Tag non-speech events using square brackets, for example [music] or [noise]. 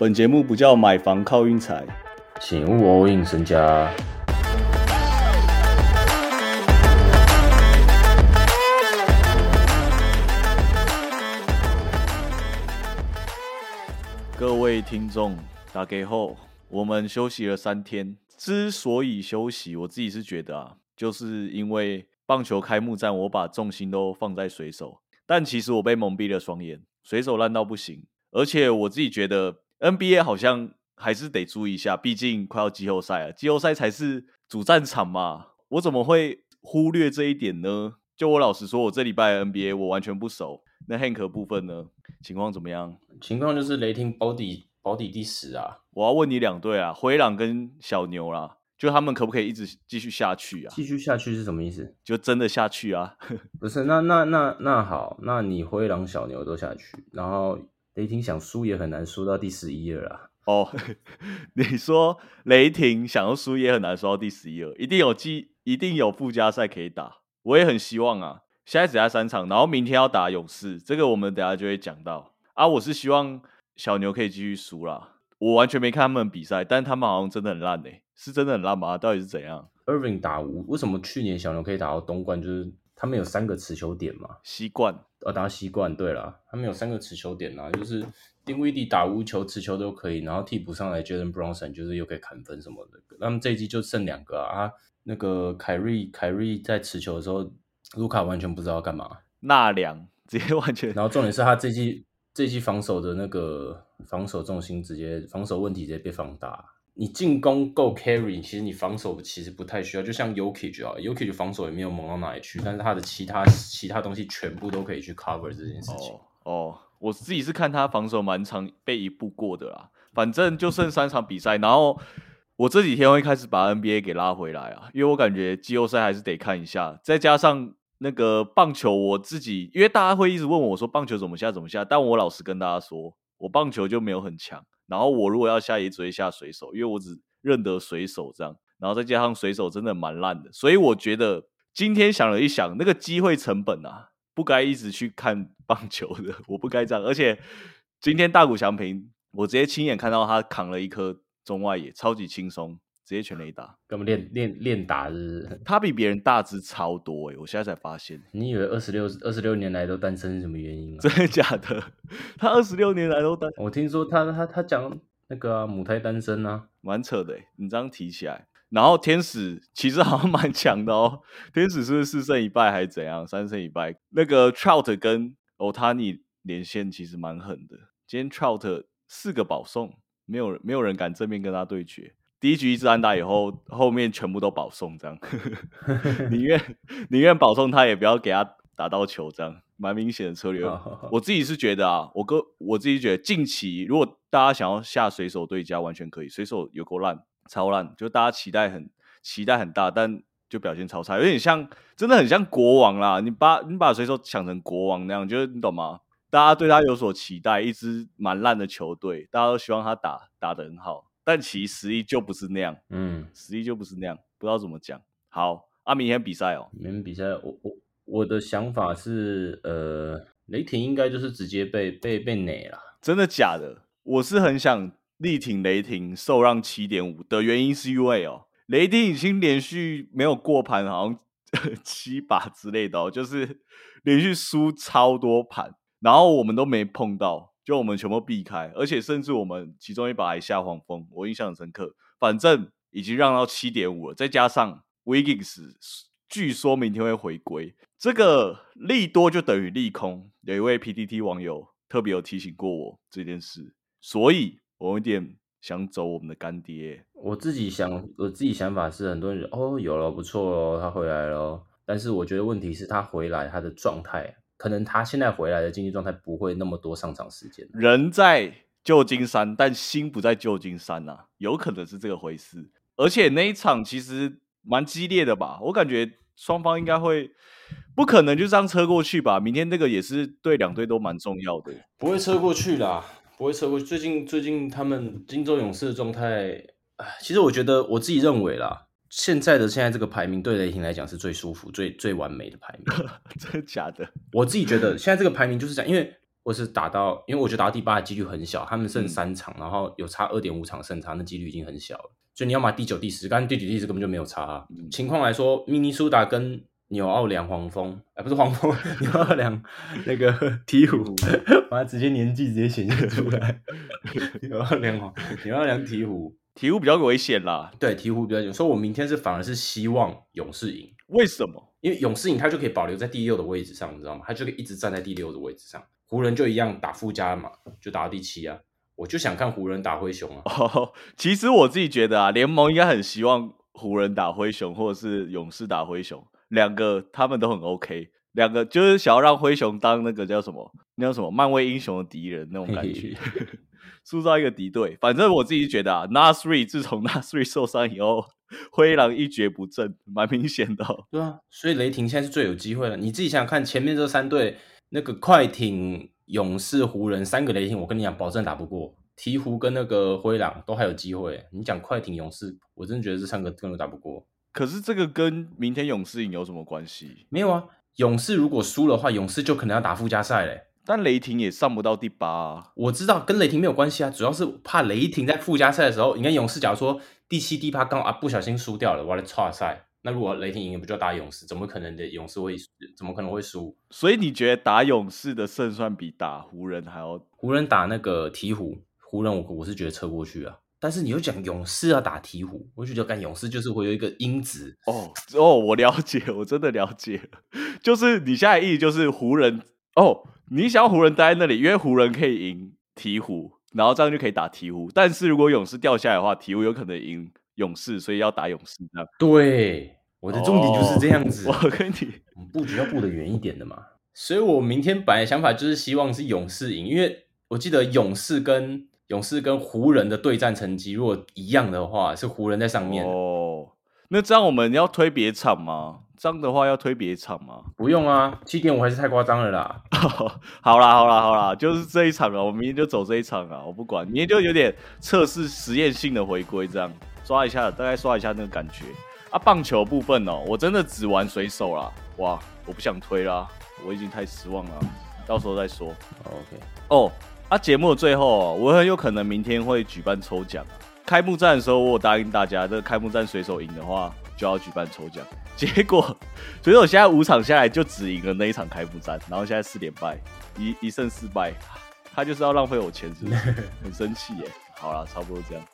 本节目不叫买房靠运财，请勿 all in 身家。各位听众，打给后，我们休息了三天。之所以休息，我自己是觉得啊，就是因为棒球开幕战，我把重心都放在水手，但其实我被蒙蔽了双眼，水手烂到不行。而且我自己觉得 NBA 好像还是得注意一下，毕竟快要季后赛了，季后赛才是主战场嘛。我怎么会忽略这一点呢？就我老实说，我这礼拜 NBA 我完全不熟。那 Hank 部分呢？情况怎么样？情况就是雷霆保底保底第十啊！我要问你两队啊，灰狼跟小牛啦，就他们可不可以一直继续下去啊？继续下去是什么意思？就真的下去啊？[laughs] 不是，那那那那好，那你灰狼、小牛都下去，然后雷霆想输也很难输到第十一了啦。哦，[laughs] 你说雷霆想要输也很难输到第十一了，一定有季，一定有附加赛可以打，我也很希望啊。现在只差三场，然后明天要打勇士，这个我们等下就会讲到啊。我是希望小牛可以继续输啦。我完全没看他们比赛，但他们好像真的很烂诶，是真的很烂吗？到底是怎样？Irving 打无，为什么去年小牛可以打到东冠？就是他们有三个持球点嘛，习惯呃，打习惯。对了，他们有三个持球点啊，就是丁威迪打无球持球都可以，然后替补上来 Jalen Brunson 就是又可以砍分什么的。他们这一季就剩两个啊，那个凯瑞凯瑞在持球的时候。卢卡完全不知道干嘛，纳凉直接完全。然后重点是他这季这季防守的那个防守重心直接防守问题直接被放大。你进攻够 carry，其实你防守其实不太需要。就像 Yuki 啊，Yuki 防守也没有猛到哪里去，但是他的其他其他东西全部都可以去 cover 这件事情。哦，我自己是看他防守蛮长被一步过的啦。反正就剩三场比赛，然后。我这几天会开始把 NBA 给拉回来啊，因为我感觉季后赛还是得看一下，再加上那个棒球，我自己因为大家会一直问我说棒球怎么下怎么下，但我老实跟大家说，我棒球就没有很强，然后我如果要下也只会下水手，因为我只认得水手这样，然后再加上水手真的蛮烂的，所以我觉得今天想了一想，那个机会成本啊，不该一直去看棒球的，[laughs] 我不该这样，而且今天大谷翔平，我直接亲眼看到他扛了一颗。中外野超级轻松，直接全雷打。干嘛练练练打是？他比别人大只超多哎！我现在才发现。你以为二十六二十六年来都单身是什么原因？真的假的？[laughs] 他二十六年来都单？我听说他他他讲那个母胎单身啊，蛮扯的。你这样提起来，然后天使其实好像蛮强的哦。[laughs] 天使是不是四胜一败还是怎样？三胜一败。那个 Trout 跟 Otani 连线其实蛮狠的。今天 Trout 四个保送。没有没有人敢正面跟他对决。第一局一支安打以后，后面全部都保送，这样 [laughs] 宁愿宁愿保送他，也不要给他打到球，这样蛮明显的策略。我自己是觉得啊，我哥我自己觉得近期如果大家想要下水手对家，完全可以。水手有够烂，超烂，就大家期待很期待很大，但就表现超差，有点像真的很像国王啦。你把你把水手想成国王那样，就是你懂吗？大家对他有所期待，一支蛮烂的球队，大家都希望他打打得很好，但其实实力就不是那样。嗯，实力就不是那样，不知道怎么讲。好，啊，明天比赛哦，明天比赛，我我我的想法是，呃，雷霆应该就是直接被被被哪了？真的假的？我是很想力挺雷霆，受让七点五的原因是因为哦，雷霆已经连续没有过盘，好像 [laughs] 七把之类的哦，就是连续输超多盘。然后我们都没碰到，就我们全部避开，而且甚至我们其中一把还下黄蜂，我印象很深刻。反正已经让到七点五了，再加上 Wiggins 据说明天会回归，这个利多就等于利空。有一位 PTT 网友特别有提醒过我这件事，所以我有点想走我们的干爹。我自己想，我自己想法是，很多人哦有了不错哦，他回来了，但是我觉得问题是他回来他的状态。可能他现在回来的竞技状态不会那么多上场时间。人在旧金山，但心不在旧金山呐，有可能是这个回事。而且那一场其实蛮激烈的吧？我感觉双方应该会不可能就这样车过去吧？明天那个也是对两队都蛮重要的。不会车过去啦，不会车过去。最近最近他们金州勇士的状态，哎，其实我觉得我自己认为啦。现在的现在这个排名对雷霆来讲是最舒服、最最完美的排名，[laughs] 真的假的？我自己觉得现在这个排名就是这样，因为我是打到，因为我觉得打到第八的几率很小，他们剩嗯三场，然后有差二点五场胜差，那几率已经很小了。所以你要么第九、第十，刚刚第九、第十根本就没有差、啊。嗯情况来说，明尼苏达跟纽奥良黄蜂，[laughs] 哎、不是黄蜂，[laughs] 纽奥良那个 [laughs] 鹈鹕，把它直接年纪直接显现出来。纽奥良黄，纽奥良鹈鹕，鹈鹕比较危险啦，对鹈鹕比较险，所以我明天是反而是希望勇士赢。为什么？因为勇士赢，他就可以保留在第六的位置上，你知道吗？他就可以一直站在第六的位置上。湖人就一样打附加嘛，就打到第七啊。我就想看湖人打灰熊啊。哦，其实我自己觉得啊，联盟应该很希望湖人打灰熊，或者是勇士打灰熊，两个他们都很 OK，两个就是想要让灰熊当那个叫什么，那叫什么漫威英雄的敌人那种感觉，[laughs] 塑造一个敌对。反正我自己觉得啊，Nasri 自从 Nasri 受伤以后，灰狼一蹶不振，蛮明显的哦、对啊，所以雷霆现在是最有机会了。你自己想想看，前面这三队，那个快艇、勇士、湖人三个雷霆，我跟你讲，保证打不过。鹈鹕跟那个灰狼都还有机会。你讲快艇、勇士，我真的觉得这三个根本打不过。可是这个跟明天勇士赢有什么关系？没有啊，勇士如果输的话，勇士就可能要打附加赛嘞。但雷霆也上不到第八、啊，我知道跟雷霆没有关系啊，主要是怕雷霆在附加赛的时候，你看勇士假如说第七、第八刚好啊不小心输掉了，完了差赛，那如果雷霆赢了，不就打勇士？怎么可能的勇士会怎么可能会输？所以你觉得打勇士的胜算比打湖人还要？湖人打那个鹈鹕，湖人我我是觉得撤过去啊，但是你又讲勇士要打鹈鹕，我就觉得干勇士就是会有一个因子，哦哦，我了解，我真的了解，[laughs] 就是你现在意思就是湖人哦，你想要湖人待在那里，因为湖人可以赢鹈鹕，然后这样就可以打鹈鹕。但是如果勇士掉下来的话，鹈鹕有可能赢勇士，所以要打勇士这样。对，我的重点就是这样子。哦我跟你我们布局要布的远一点的嘛。所以我明天本来想法就是希望是勇士赢，因为我记得勇士跟勇士跟湖人的对战成绩如果一样的话，是湖人在上面。哦，那这样我们要推别场吗？这样的话要推别场吗？不用啊，七点五还是太夸张了啦。[laughs] 好啦好啦好啦，就是这一场啊，我明天就走这一场啊，我不管，明天就有点测试实验性的回归，这样刷一下，大概刷一下那个感觉啊。棒球部分哦，我真的只玩水手啦，哇，我不想推啦，我已经太失望了，到时候再说 OK，哦。啊，节目的最后哦，我很有可能明天会举办抽奖啊。开幕战的时候，我有答应大家，这个开幕战水手赢的话就要举办抽奖。[laughs] 结果水手现在五场下来就只赢了那一场开幕战，然后现在四连败，一一胜四败，他就是要浪费我钱，是不是？[laughs] 很生气耶。好啦，差不多这样。